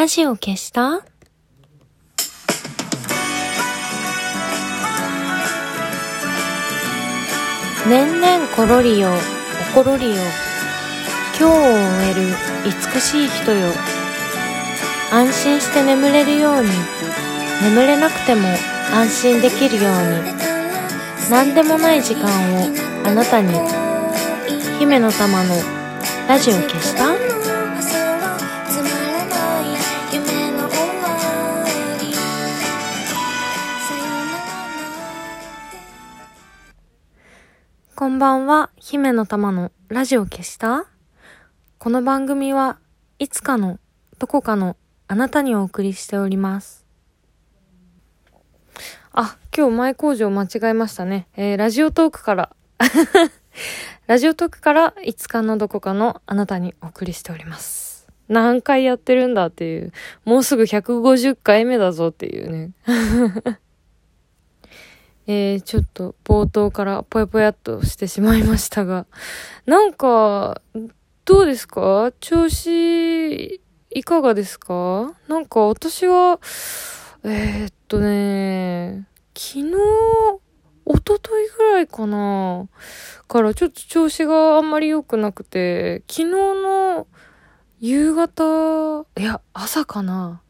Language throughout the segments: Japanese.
ラジオ消した？年々ころりよ、おころりよ。今日を終える美しい人よ。安心して眠れるように、眠れなくても安心できるように。何でもない時間をあなたに。姫の玉のラジオ消した？ばんは、姫の玉のラジオ消した？この番組はいつかのどこかのあなたにお送りしております。あ、今日前工場間違えましたね。えー、ラジオトークから ラジオトークからいつかのどこかのあなたにお送りしております。何回やってるんだっていう、もうすぐ150回目だぞっていうね。えー、ちょっと冒頭からぽやぽやっとしてしまいましたが、なんか、どうですか？調子、いかがですか？なんか私は、えー、っとね、昨日、おとといぐらいかなからちょっと調子があんまり良くなくて、昨日の夕方、いや、朝かな。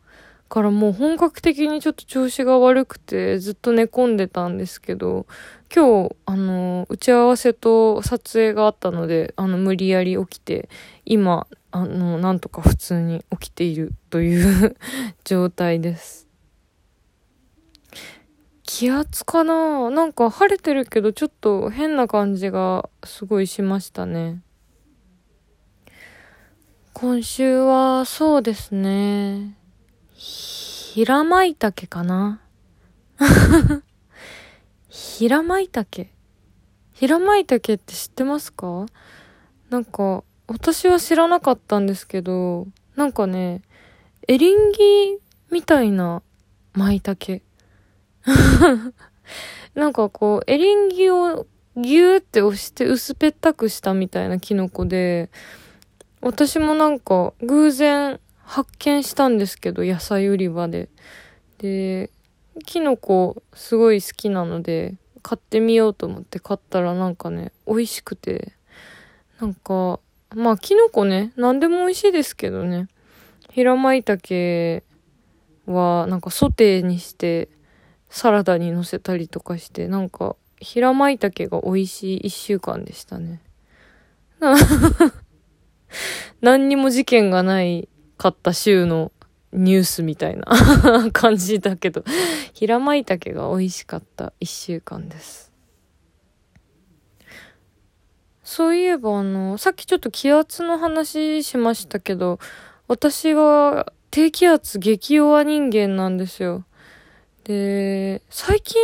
からもう本格的にちょっと調子が悪くてずっと寝込んでたんですけど、今日、あの、打ち合わせと撮影があったので、あの、無理やり起きて、今、あの、なんとか普通に起きているという 状態です。気圧かな？なんか晴れてるけどちょっと変な感じがすごいしましたね。今週はそうですね。平舞茸かな？平舞茸？平舞茸って知ってますか？なんか、私は知らなかったんですけど、なんかね、エリンギみたいな舞茸。なんかこう、エリンギをギューって押して薄ぺったくしたみたいなキノコで、私もなんか偶然発見したんですけど、野菜売り場で。で、キノコすごい好きなので、買ってみようと思って買ったらなんかね、美味しくて。なんか、まあキノコね、何でも美味しいですけどね。平舞茸はなんかソテーにしてサラダに乗せたりとかして、なんか平舞茸が美味しい一週間でしたね。何にも事件がない買った週のニュースみたいな 感じだけど、平舞茸が美味しかった一週間です。そういえばあの、さっきちょっと気圧の話しましたけど、私は低気圧激弱人間なんですよ。で、最近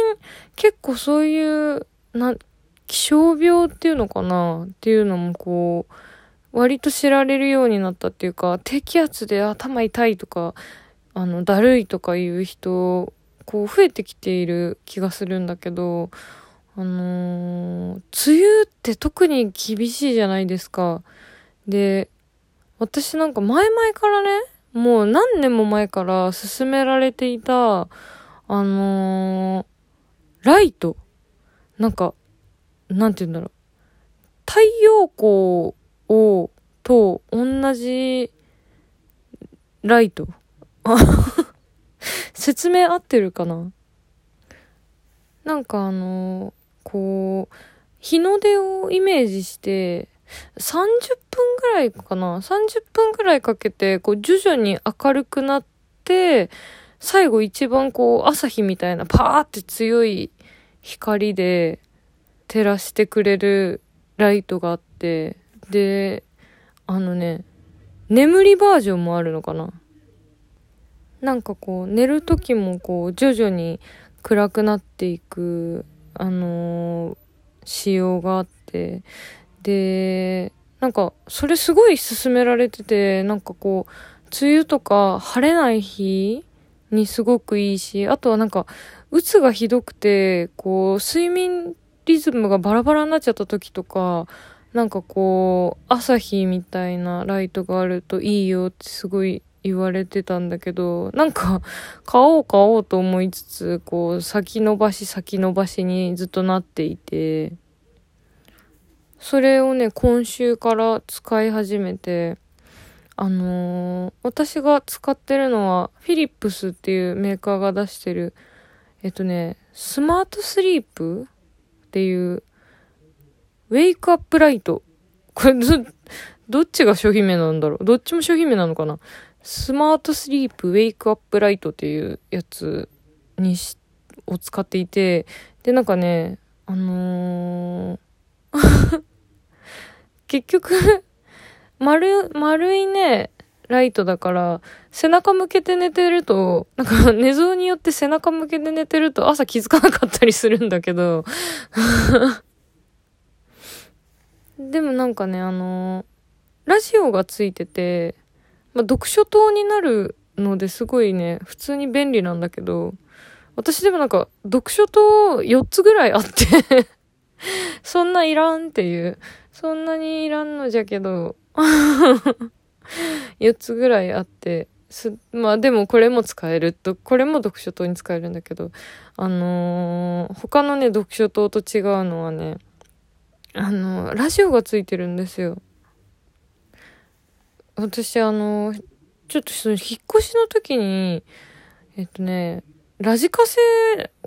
結構そういう、な、気象病っていうのかなっていうのもこう、割と知られるようになったっていうか、低気圧で頭痛いとか、あの、だるいとかいう人、こう増えてきている気がするんだけど、あのー、梅雨って特に厳しいじゃないですか。で、私なんか前々からね、もう何年も前から勧められていた、あのー、ライト。なんか、なんて言うんだろう。太陽光を、と同じライト。説明合ってるかな？なんかあの、こう、日の出をイメージして、30分ぐらいかな ?30 分ぐらいかけて、こう、徐々に明るくなって、最後一番こう、朝日みたいなパーって強い光で照らしてくれるライトがあって、で、あのね、眠りバージョンもあるのかな。なんかこう、寝る時もこう、徐々に暗くなっていく、あのー、仕様があって、で、なんか、それすごい勧められてて、なんかこう、梅雨とか晴れない日にすごくいいし、あとはなんか、うつがひどくて、こう、睡眠リズムがバラバラになっちゃった時とか、なんかこう、朝日みたいなライトがあるといいよってすごい言われてたんだけど、なんか、買おう買おうと思いつつ、こう、先延ばし先延ばしにずっとなっていて、それをね、今週から使い始めて、あのー、私が使ってるのは、フィリップスっていうメーカーが出してる、えっとね、スマートスリープっていう、ウェイクアップライト。これど、どっちが商品名なんだろう？どっちも商品名なのかな？スマートスリープウェイクアップライトっていうやつにし、を使っていて、で、なんかね、あのー 結局丸、丸いね、ライトだから、背中向けて寝てると、なんか寝相によって背中向けて寝てると朝気づかなかったりするんだけど。でもなんかね、あのラジオがついてて、まあ、読書灯になるのですごいね、普通に便利なんだけど、私でもなんか、読書灯4つぐらいあって そんないらんっていう。そんなにいらんのじゃけど、4つぐらいあって、まあでもこれも使えると、これも読書灯に使えるんだけど、あのー、他のね、読書灯と違うのはね、あの、ラジオがついてるんですよ。私、あの、ちょっとその引っ越しの時に、えっとね、ラジカセ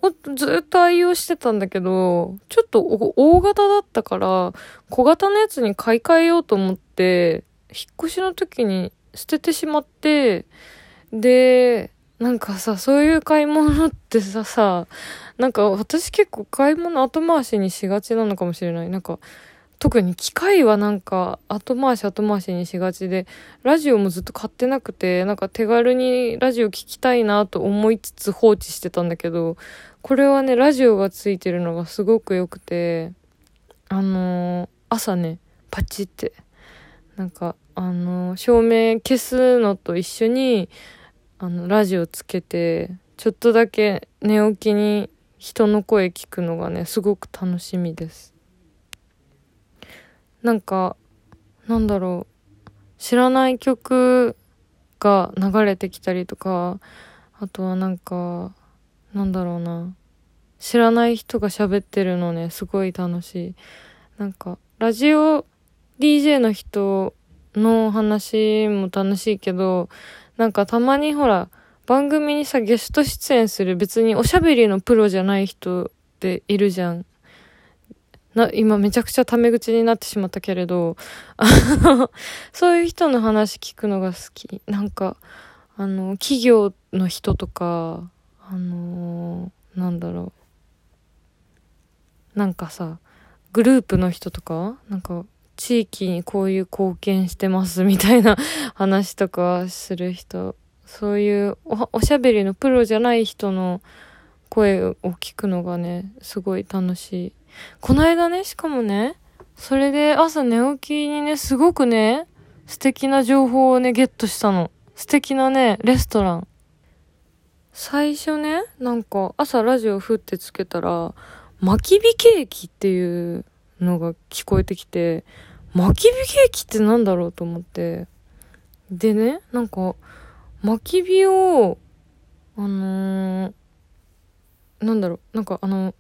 をずっと愛用してたんだけど、ちょっと大型だったから、小型のやつに買い替えようと思って、引っ越しの時に捨ててしまって、で、なんかさ、そういう買い物ってさ、さ、なんか私結構買い物後回しにしがちなのかもしれない。なんか、特に機械はなんか後回し後回しにしがちで、ラジオもずっと買ってなくて、なんか手軽にラジオ聞きたいなと思いつつ放置してたんだけど、これはね、ラジオがついてるのがすごく良くて、あのー、朝ね、パチって、なんか、あのー、照明消すのと一緒に、あの、ラジオつけて、ちょっとだけ寝起きに人の声聞くのがね、すごく楽しみです。なんか、なんだろう、知らない曲が流れてきたりとか、あとはなんか、なんだろうな、知らない人が喋ってるのね、すごい楽しい。なんか、ラジオ DJ の人の話も楽しいけど、なんかたまにほら、番組にさ、ゲスト出演する別におしゃべりのプロじゃない人っているじゃん。な、今めちゃくちゃタメ口になってしまったけれど、そういう人の話聞くのが好き。なんか、あの、企業の人とか、あのなんだろう。なんかさ、グループの人とか、なんか、地域にこういう貢献してますみたいな 話とかする人、そういうおおしゃべりのプロじゃない人の声を聞くのがね、すごい楽しい。この間ね、しかもね、それで朝寝起きにね、すごくね、素敵な情報をね、ゲットしたの。素敵なね、レストラン。最初ね、なんか朝ラジオふってつけたら、巻き火ケーキっていうのが聞こえてきて、巻き火ケーキってなんだろうと思って。でね、なんか、巻き火を、あのー、なんだろう、なんかあの、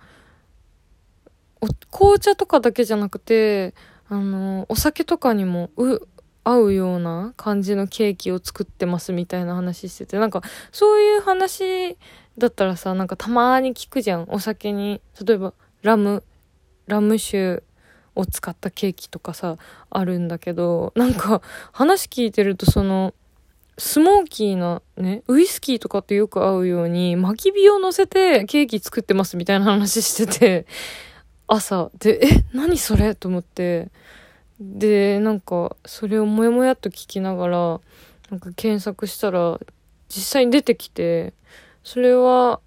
紅茶とかだけじゃなくて、あの、お酒とかにも、う、合うような感じのケーキを作ってますみたいな話してて、なんか、そういう話だったらさ、なんかたまに聞くじゃん。お酒に、例えば、ラム、ラム酒を使ったケーキとかさ、あるんだけど、なんか、話聞いてるとその、スモーキーなね、ウイスキーとかとよく合うように、巻き火を乗せてケーキ作ってますみたいな話してて、朝。で、え、何それと思って。で、なんか、それをもやもやっと聞きながら、なんか検索したら、実際に出てきて、それは、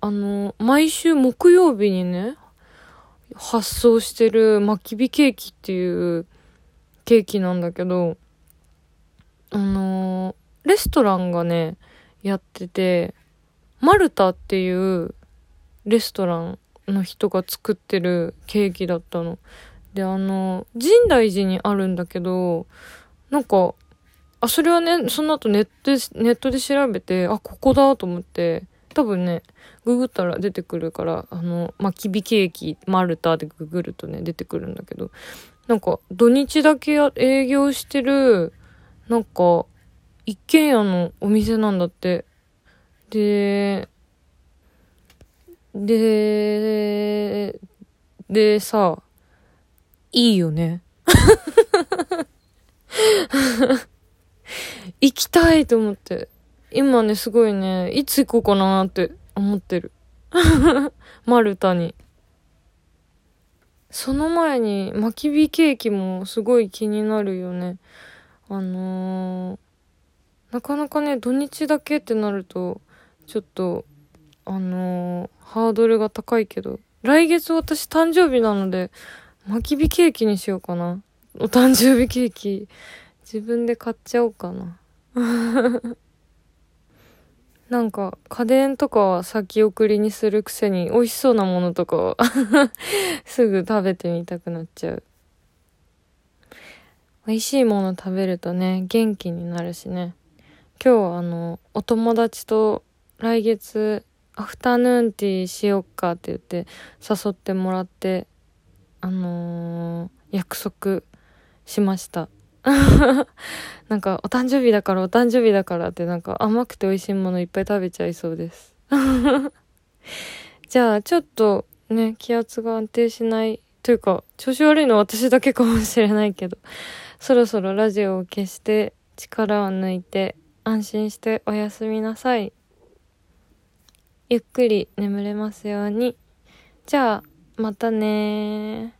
あの、毎週木曜日にね、発送してる巻き火ケーキっていうケーキなんだけど、あのレストランがね、やってて、マルタっていうレストランの人が作ってるケーキだったの。で、あの、深大寺にあるんだけど、なんか、あ、それはね、その後ネットで、ネットで調べて、あ、ここだと思って、多分ね、ググったら出てくるから、あの、まきびケーキ、マルタでググるとね、出てくるんだけど、なんか、土日だけ営業してる、なんか、一軒家のお店なんだって。で、で、でさ、いいよね。行きたいと思って。今ね、すごいね、いつ行こうかなって思ってる。マルタに。その前に、まき火ケーキもすごい気になるよね。あのー、なかなかね、土日だけってなると、ちょっと、あのー、ハードルが高いけど、来月私誕生日なので、まき火ケーキにしようかな。お誕生日ケーキ、自分で買っちゃおうかな。なんか、家電とかは先送りにするくせに、美味しそうなものとか すぐ食べてみたくなっちゃう。美味しいもの食べるとね、元気になるしね。今日はあの、お友達と来月、アフタヌーンティーしよっかって言って誘ってもらって、あのー、約束しました。なんか、お誕生日だからお誕生日だからってなんか甘くて美味しいものいっぱい食べちゃいそうです。じゃあ、ちょっとね、気圧が安定しないというか、調子悪いのは私だけかもしれないけど、そろそろラジオを消して力を抜いて安心しておやすみなさい。ゆっくり眠れますように。じゃあ、またね